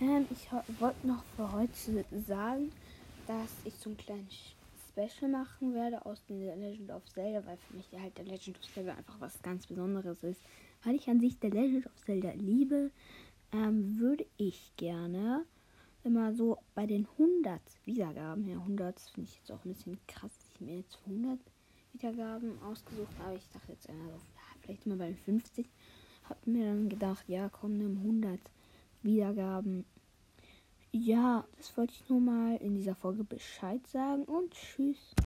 Ähm, ich wollte noch für heute sagen, dass ich so ein kleines Special machen werde aus The Legend of Zelda, weil für mich halt der Legend of Zelda einfach was ganz Besonderes ist. Weil ich an sich der Legend of Zelda liebe, ähm, würde ich gerne immer so bei den 100 Wiedergaben, ja 100 finde ich jetzt auch ein bisschen krass, dass ich mir jetzt 100 Wiedergaben ausgesucht habe. Ich dachte jetzt immer so, vielleicht immer bei 50. Hab mir dann gedacht, ja komm, nimm 100 Wiedergaben. Ja, das wollte ich nur mal in dieser Folge Bescheid sagen und tschüss.